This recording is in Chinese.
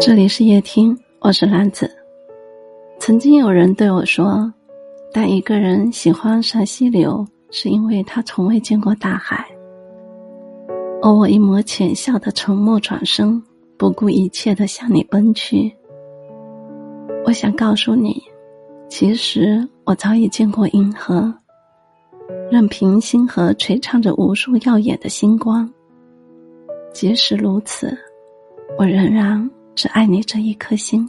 这里是夜听，我是兰子。曾经有人对我说：“当一个人喜欢上溪流，是因为他从未见过大海。”而我一抹浅笑的沉默，转身，不顾一切的向你奔去。我想告诉你，其实我早已见过银河，任凭星河璀璨着无数耀眼的星光。即使如此，我仍然。只爱你这一颗心。